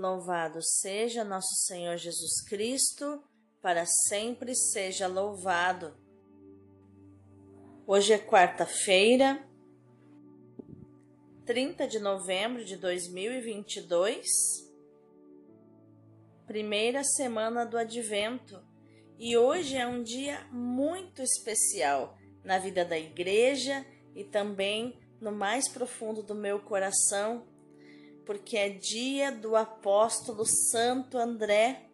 Louvado seja nosso Senhor Jesus Cristo, para sempre seja louvado. Hoje é quarta-feira, 30 de novembro de 2022, primeira semana do Advento, e hoje é um dia muito especial na vida da igreja e também no mais profundo do meu coração, porque é dia do apóstolo Santo André,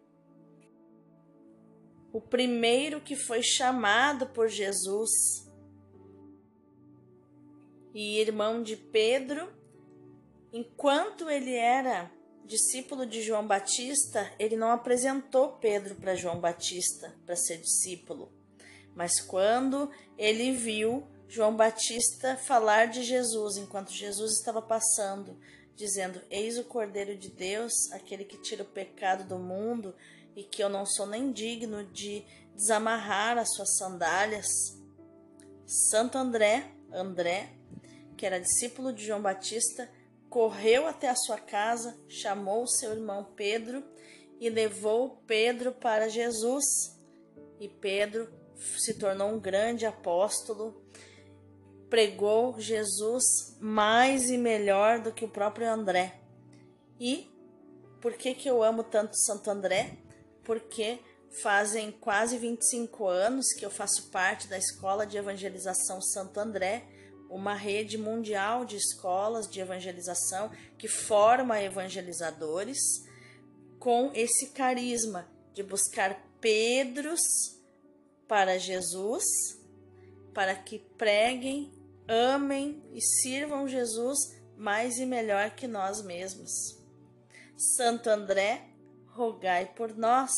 o primeiro que foi chamado por Jesus e irmão de Pedro. Enquanto ele era discípulo de João Batista, ele não apresentou Pedro para João Batista para ser discípulo. Mas quando ele viu João Batista falar de Jesus enquanto Jesus estava passando, dizendo: Eis o Cordeiro de Deus, aquele que tira o pecado do mundo, e que eu não sou nem digno de desamarrar as suas sandálias. Santo André, André, que era discípulo de João Batista, correu até a sua casa, chamou seu irmão Pedro e levou Pedro para Jesus. E Pedro se tornou um grande apóstolo pregou Jesus mais e melhor do que o próprio André. E por que, que eu amo tanto Santo André? Porque fazem quase 25 anos que eu faço parte da Escola de Evangelização Santo André, uma rede mundial de escolas de evangelização que forma evangelizadores com esse carisma de buscar Pedros para Jesus, para que preguem amem e sirvam Jesus mais e melhor que nós mesmos. Santo André, rogai por nós.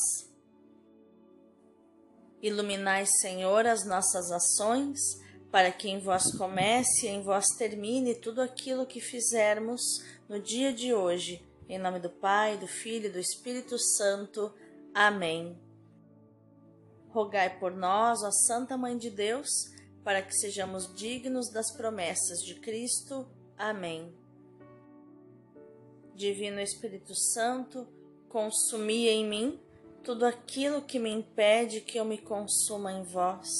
Iluminai, Senhor, as nossas ações, para que em vós comece e em vós termine tudo aquilo que fizermos no dia de hoje. Em nome do Pai, do Filho e do Espírito Santo. Amém. Rogai por nós, ó Santa Mãe de Deus, para que sejamos dignos das promessas de Cristo. Amém. Divino Espírito Santo, consumi em mim tudo aquilo que me impede que eu me consuma em vós.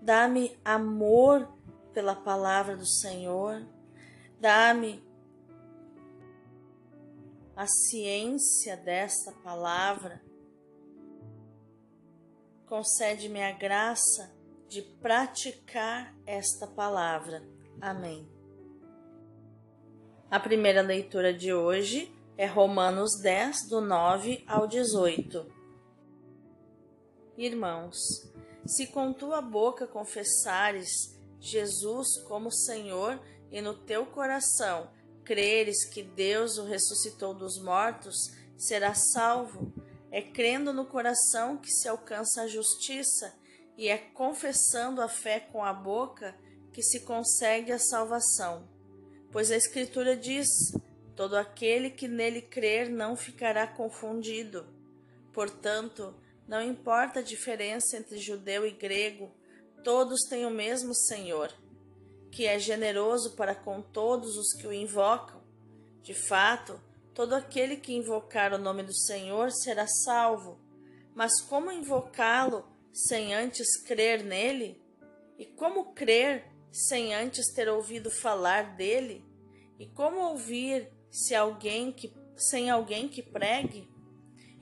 Dá-me amor pela palavra do Senhor, dá-me a ciência desta palavra, concede-me a graça de praticar esta palavra. Amém. A primeira leitura de hoje é Romanos 10, do 9 ao 18. Irmãos, se com tua boca confessares Jesus como Senhor e no teu coração creres que Deus o ressuscitou dos mortos, serás salvo. É crendo no coração que se alcança a justiça e é confessando a fé com a boca que se consegue a salvação. Pois a Escritura diz: todo aquele que nele crer não ficará confundido. Portanto, não importa a diferença entre judeu e grego, todos têm o mesmo Senhor, que é generoso para com todos os que o invocam. De fato, todo aquele que invocar o nome do Senhor será salvo. Mas como invocá-lo sem antes crer nele? E como crer sem antes ter ouvido falar dele? E como ouvir se alguém que, sem alguém que pregue?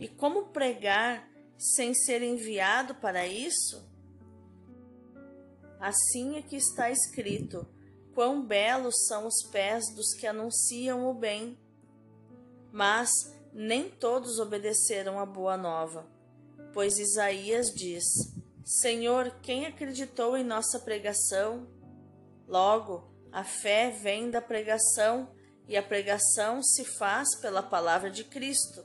E como pregar sem ser enviado para isso? Assim é que está escrito: quão belos são os pés dos que anunciam o bem. Mas nem todos obedeceram à boa nova pois Isaías diz: Senhor, quem acreditou em nossa pregação? Logo, a fé vem da pregação e a pregação se faz pela palavra de Cristo.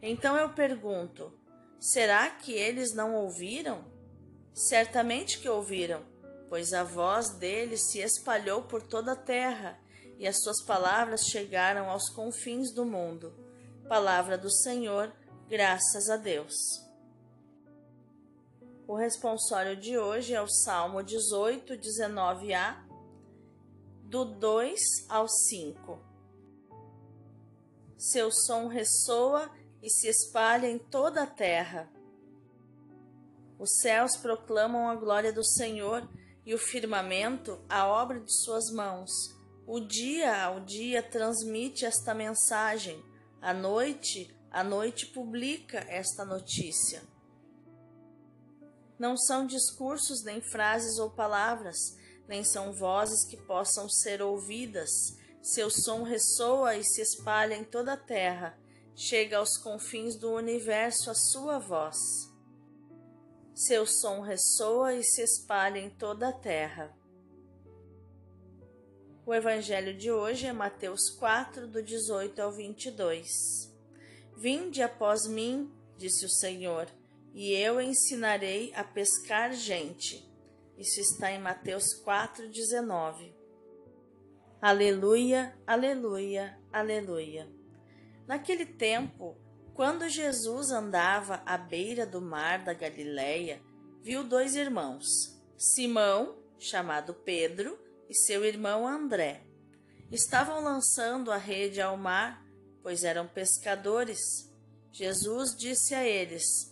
Então eu pergunto: será que eles não ouviram? Certamente que ouviram, pois a voz deles se espalhou por toda a terra e as suas palavras chegaram aos confins do mundo. Palavra do Senhor, graças a Deus. O responsório de hoje é o Salmo 18, 19a, do 2 ao 5. seu som ressoa e se espalha em toda a terra. Os céus proclamam a glória do Senhor e o firmamento a obra de suas mãos. O dia ao dia transmite esta mensagem, a noite, a noite publica esta notícia. Não são discursos, nem frases ou palavras, nem são vozes que possam ser ouvidas. Seu som ressoa e se espalha em toda a terra, chega aos confins do universo a sua voz. Seu som ressoa e se espalha em toda a terra. O evangelho de hoje é Mateus 4, do 18 ao 22. Vinde após mim, disse o Senhor, e eu ensinarei a pescar gente. Isso está em Mateus 4, 19. Aleluia, aleluia, aleluia. Naquele tempo, quando Jesus andava à beira do mar da Galileia, viu dois irmãos, Simão, chamado Pedro, e seu irmão André. Estavam lançando a rede ao mar, pois eram pescadores. Jesus disse a eles: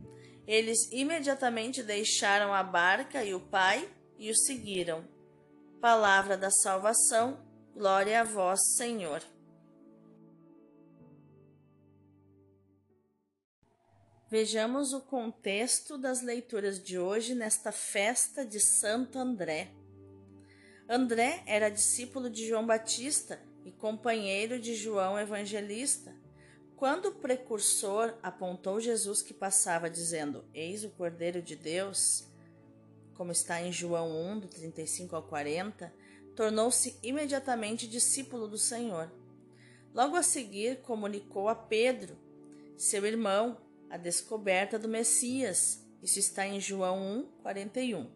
Eles imediatamente deixaram a barca e o pai e o seguiram. Palavra da salvação, glória a vós, Senhor. Vejamos o contexto das leituras de hoje nesta festa de Santo André. André era discípulo de João Batista e companheiro de João Evangelista. Quando o precursor apontou Jesus que passava, dizendo: Eis o Cordeiro de Deus, como está em João 1, do 35 ao 40, tornou-se imediatamente discípulo do Senhor. Logo a seguir, comunicou a Pedro, seu irmão, a descoberta do Messias. Isso está em João 1, 41.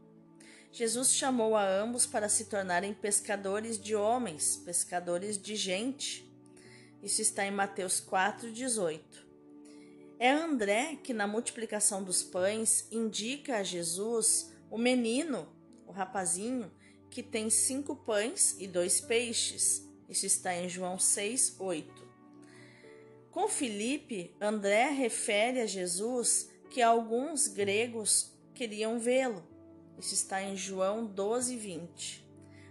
Jesus chamou a ambos para se tornarem pescadores de homens, pescadores de gente. Isso está em Mateus 4, 18. É André que, na multiplicação dos pães, indica a Jesus o menino, o rapazinho, que tem cinco pães e dois peixes. Isso está em João 6, 8. Com Filipe, André refere a Jesus que alguns gregos queriam vê-lo. Isso está em João 12, 20.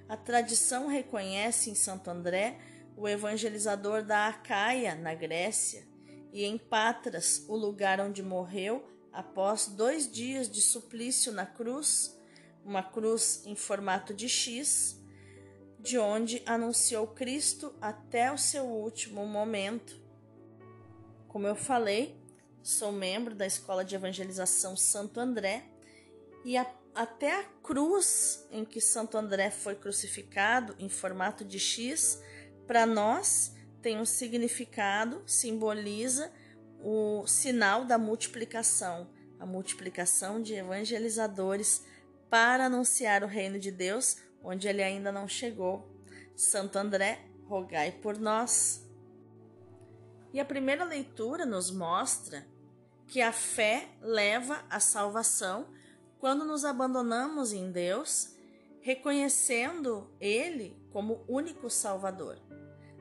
A tradição reconhece em Santo André o evangelizador da Acaia, na Grécia, e em Patras, o lugar onde morreu após dois dias de suplício na cruz, uma cruz em formato de X, de onde anunciou Cristo até o seu último momento. Como eu falei, sou membro da Escola de Evangelização Santo André e a, até a cruz em que Santo André foi crucificado em formato de X, para nós tem um significado, simboliza o sinal da multiplicação, a multiplicação de evangelizadores para anunciar o reino de Deus onde ele ainda não chegou. Santo André, rogai por nós. E a primeira leitura nos mostra que a fé leva à salvação quando nos abandonamos em Deus, reconhecendo Ele como único Salvador.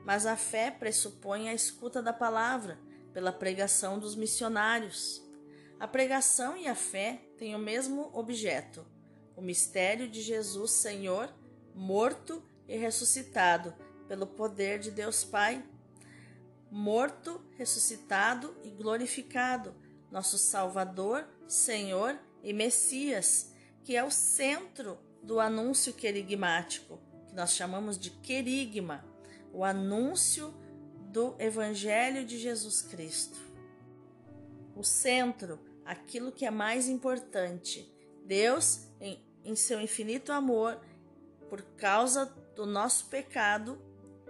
Mas a fé pressupõe a escuta da palavra pela pregação dos missionários. A pregação e a fé têm o mesmo objeto: o mistério de Jesus Senhor, morto e ressuscitado pelo poder de Deus Pai morto, ressuscitado e glorificado, nosso Salvador, Senhor e Messias, que é o centro do anúncio querigmático, que nós chamamos de querigma, o anúncio do Evangelho de Jesus Cristo. O centro, aquilo que é mais importante. Deus, em, em seu infinito amor, por causa do nosso pecado,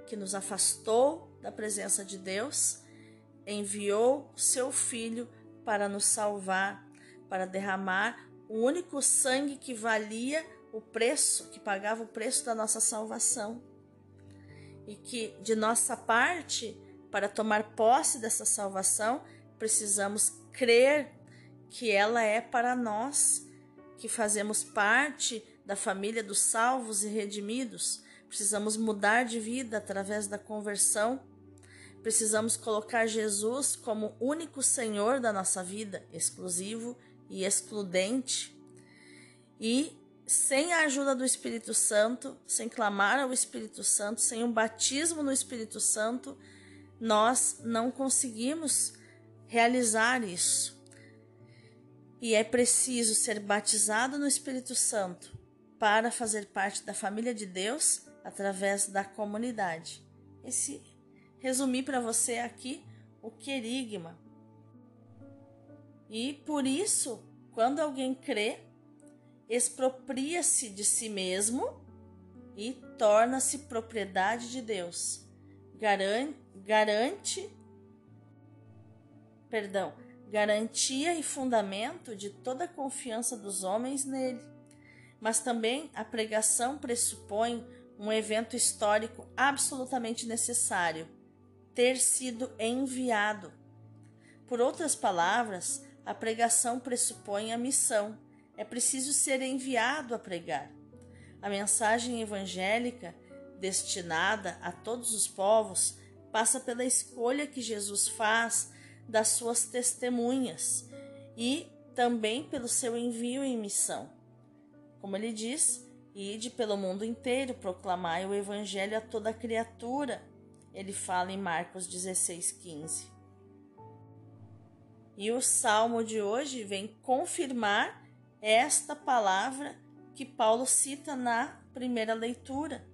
que nos afastou da presença de Deus, enviou seu Filho para nos salvar, para derramar o único sangue que valia o preço, que pagava o preço da nossa salvação. E que de nossa parte, para tomar posse dessa salvação, precisamos crer que ela é para nós, que fazemos parte da família dos salvos e redimidos. Precisamos mudar de vida através da conversão. Precisamos colocar Jesus como único Senhor da nossa vida, exclusivo e excludente. E sem a ajuda do Espírito Santo, sem clamar ao Espírito Santo, sem um batismo no Espírito Santo, nós não conseguimos realizar isso. E é preciso ser batizado no Espírito Santo para fazer parte da família de Deus através da comunidade. Esse resumi para você aqui o querigma. E por isso, quando alguém crê, expropria-se de si mesmo e torna-se propriedade de Deus. Garante, garante perdão, garantia e fundamento de toda a confiança dos homens nele mas também a pregação pressupõe um evento histórico absolutamente necessário ter sido enviado. Por outras palavras, a pregação pressupõe a missão. É preciso ser enviado a pregar. A mensagem evangélica, destinada a todos os povos, passa pela escolha que Jesus faz das suas testemunhas e também pelo seu envio em missão. Como ele diz, ide pelo mundo inteiro, proclamai o evangelho a toda criatura. Ele fala em Marcos 16:15. E o salmo de hoje vem confirmar esta palavra que Paulo cita na primeira leitura.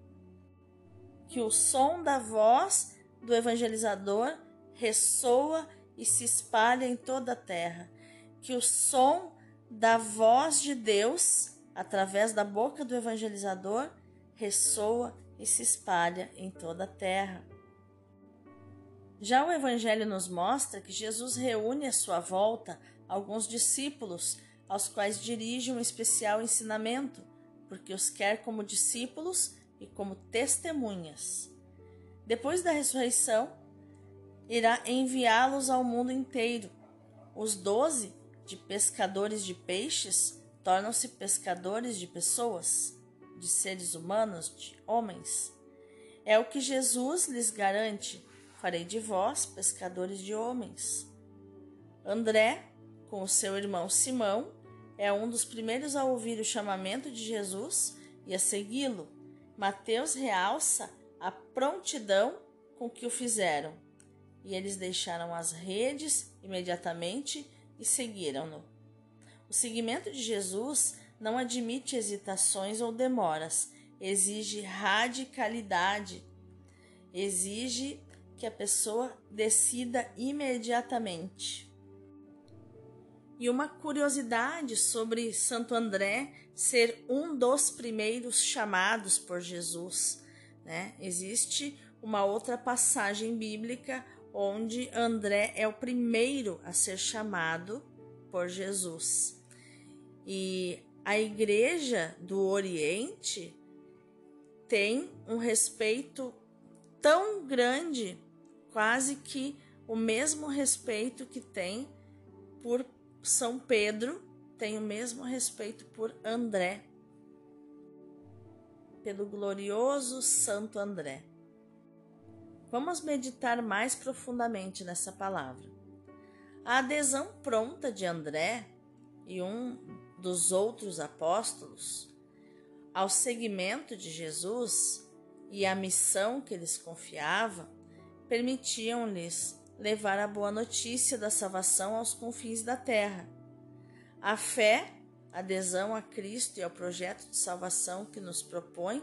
Que o som da voz do evangelizador ressoa e se espalha em toda a terra. Que o som da voz de Deus através da boca do evangelizador, ressoa e se espalha em toda a terra. Já o Evangelho nos mostra que Jesus reúne à sua volta alguns discípulos, aos quais dirige um especial ensinamento, porque os quer como discípulos e como testemunhas. Depois da ressurreição, irá enviá-los ao mundo inteiro. Os doze, de pescadores de peixes, tornam-se pescadores de pessoas, de seres humanos, de homens. É o que Jesus lhes garante: farei de vós pescadores de homens. André, com o seu irmão Simão, é um dos primeiros a ouvir o chamamento de Jesus e a segui-lo. Mateus realça a prontidão com que o fizeram. E eles deixaram as redes imediatamente e seguiram-no. O seguimento de Jesus não admite hesitações ou demoras, exige radicalidade, exige que a pessoa decida imediatamente. E uma curiosidade sobre Santo André ser um dos primeiros chamados por Jesus. Né? Existe uma outra passagem bíblica onde André é o primeiro a ser chamado por Jesus. E a Igreja do Oriente tem um respeito tão grande, quase que o mesmo respeito que tem por São Pedro, tem o mesmo respeito por André, pelo glorioso Santo André. Vamos meditar mais profundamente nessa palavra. A adesão pronta de André e um dos outros apóstolos ao seguimento de Jesus e à missão que lhes confiava, permitiam-lhes levar a boa notícia da salvação aos confins da terra. A fé, adesão a Cristo e ao projeto de salvação que nos propõe,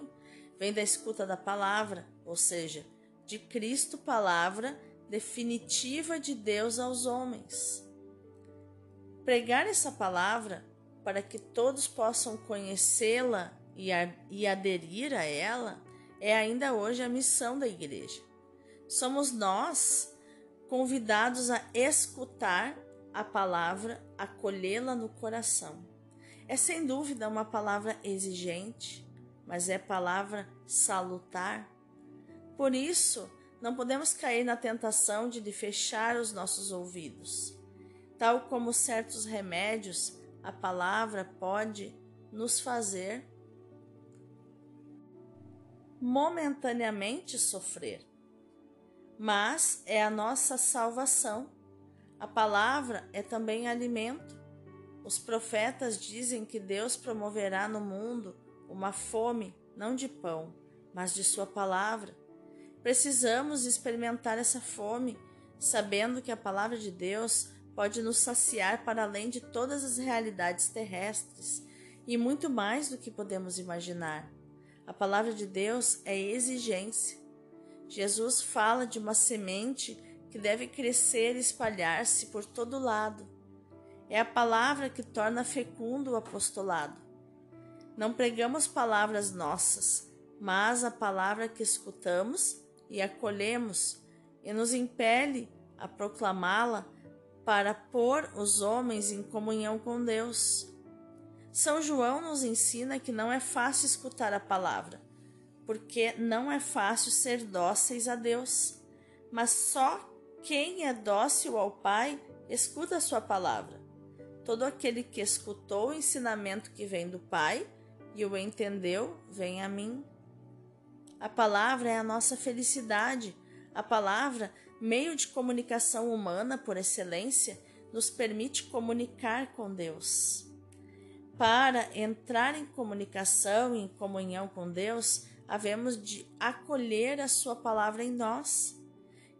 vem da escuta da palavra, ou seja, de Cristo, palavra definitiva de Deus aos homens. Pregar essa palavra para que todos possam conhecê-la e, aderir a ela, é ainda hoje a missão da igreja. Somos nós convidados a escutar a palavra, acolhê-la no coração. É sem dúvida uma palavra exigente, mas é palavra salutar. Por isso, não podemos cair na tentação de fechar os nossos ouvidos. Tal como certos remédios, a palavra pode nos fazer momentaneamente sofrer, mas é a nossa salvação. A palavra é também alimento. Os profetas dizem que Deus promoverá no mundo uma fome, não de pão, mas de Sua palavra. Precisamos experimentar essa fome, sabendo que a palavra de Deus pode nos saciar para além de todas as realidades terrestres e muito mais do que podemos imaginar. A palavra de Deus é exigência. Jesus fala de uma semente que deve crescer e espalhar-se por todo lado. É a palavra que torna fecundo o apostolado. Não pregamos palavras nossas, mas a palavra que escutamos e acolhemos e nos impele a proclamá-la para pôr os homens em comunhão com Deus. São João nos ensina que não é fácil escutar a palavra, porque não é fácil ser dóceis a Deus, mas só quem é dócil ao Pai escuta a sua palavra. Todo aquele que escutou o ensinamento que vem do Pai e o entendeu, vem a mim. A palavra é a nossa felicidade. A palavra, meio de comunicação humana por excelência, nos permite comunicar com Deus. Para entrar em comunicação e em comunhão com Deus, havemos de acolher a Sua palavra em nós.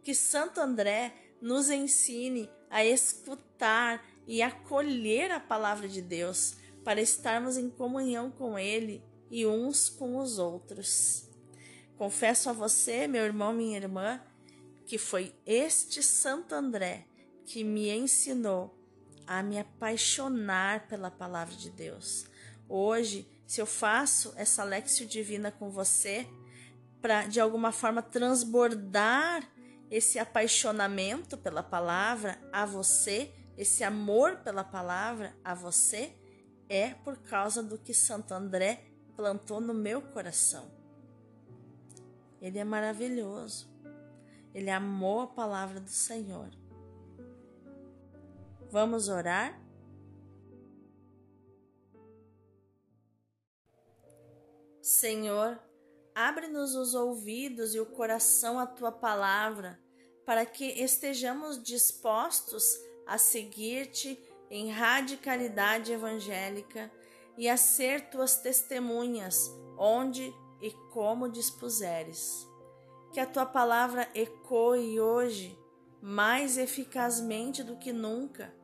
Que Santo André nos ensine a escutar e acolher a palavra de Deus para estarmos em comunhão com Ele e uns com os outros. Confesso a você, meu irmão, minha irmã, que foi este Santo André que me ensinou a me apaixonar pela palavra de Deus. Hoje, se eu faço essa lexio divina com você, para de alguma forma transbordar esse apaixonamento pela palavra a você, esse amor pela palavra a você, é por causa do que Santo André plantou no meu coração. Ele é maravilhoso. Ele amou a palavra do Senhor. Vamos orar? Senhor, abre-nos os ouvidos e o coração à tua palavra, para que estejamos dispostos a seguir-te em radicalidade evangélica e a ser tuas testemunhas onde e como dispuseres. Que a tua palavra ecoe hoje mais eficazmente do que nunca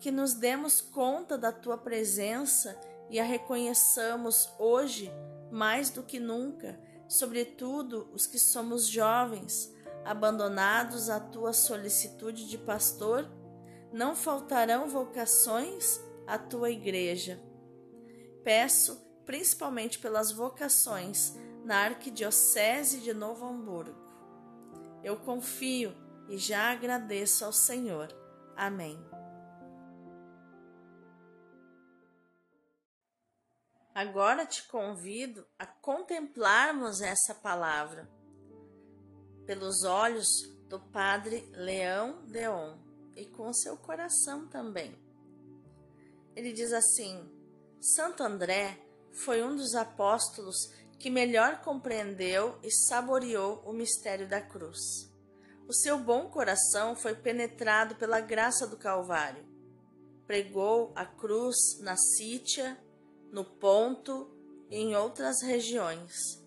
que nos demos conta da tua presença e a reconheçamos hoje mais do que nunca, sobretudo os que somos jovens, abandonados à tua solicitude de pastor, não faltarão vocações à tua igreja. Peço, principalmente pelas vocações na Arquidiocese de Novo Hamburgo. Eu confio e já agradeço ao Senhor. Amém. Agora te convido a contemplarmos essa palavra pelos olhos do Padre Leão Deon e com seu coração também. Ele diz assim: Santo André foi um dos apóstolos que melhor compreendeu e saboreou o mistério da cruz. O seu bom coração foi penetrado pela graça do Calvário. Pregou a cruz na Sítia, no ponto e em outras regiões.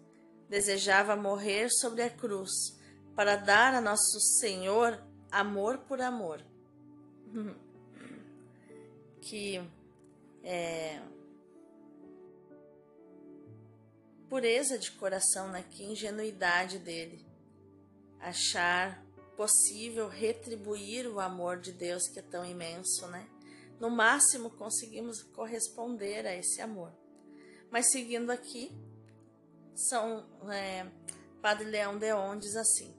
Desejava morrer sobre a cruz para dar a nosso Senhor amor por amor. que é, pureza de coração, né? que ingenuidade dele. Achar possível retribuir o amor de Deus que é tão imenso, né? No máximo conseguimos corresponder a esse amor. Mas seguindo aqui, São é, Padre Leão Deon diz assim: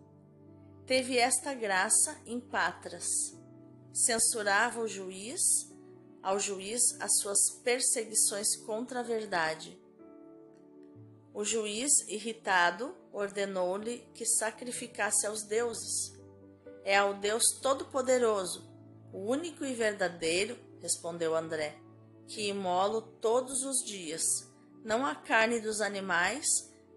Teve esta graça em Patras, censurava o juiz, ao juiz as suas perseguições contra a verdade. O juiz, irritado, ordenou-lhe que sacrificasse aos deuses. É ao Deus Todo-Poderoso, o único e verdadeiro, respondeu André, que imolo todos os dias, não a carne dos animais,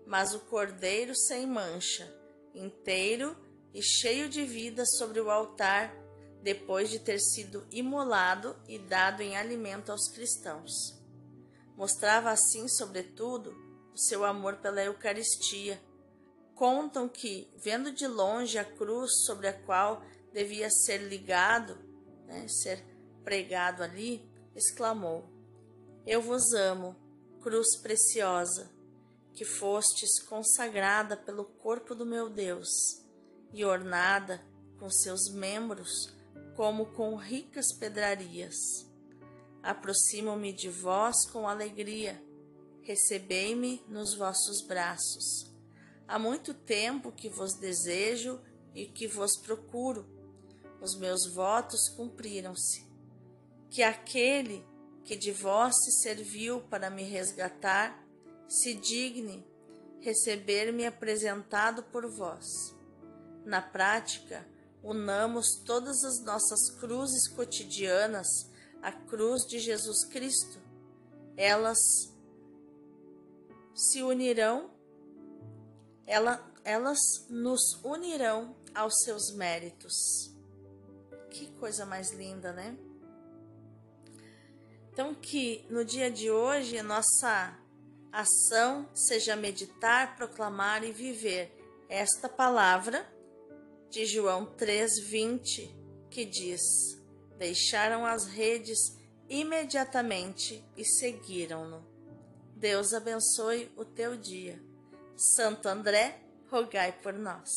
mas o cordeiro sem mancha, inteiro e cheio de vida sobre o altar, depois de ter sido imolado e dado em alimento aos cristãos. Mostrava assim, sobretudo, o seu amor pela Eucaristia. Contam que, vendo de longe a cruz sobre a qual devia ser ligado, né, ser pregado ali, exclamou: Eu vos amo, cruz preciosa, que fostes consagrada pelo corpo do meu Deus e ornada com seus membros como com ricas pedrarias. Aproximo-me de vós com alegria, recebei-me nos vossos braços. Há muito tempo que vos desejo e que vos procuro. Os meus votos cumpriram-se. Que aquele que de vós se serviu para me resgatar se digne receber-me apresentado por vós. Na prática, unamos todas as nossas cruzes cotidianas à cruz de Jesus Cristo. Elas se unirão, ela, elas nos unirão aos seus méritos. Que coisa mais linda, né? Então, que no dia de hoje a nossa ação seja meditar, proclamar e viver esta palavra de João 3:20, que diz: Deixaram as redes imediatamente e seguiram-no. Deus abençoe o teu dia. Santo André, rogai por nós.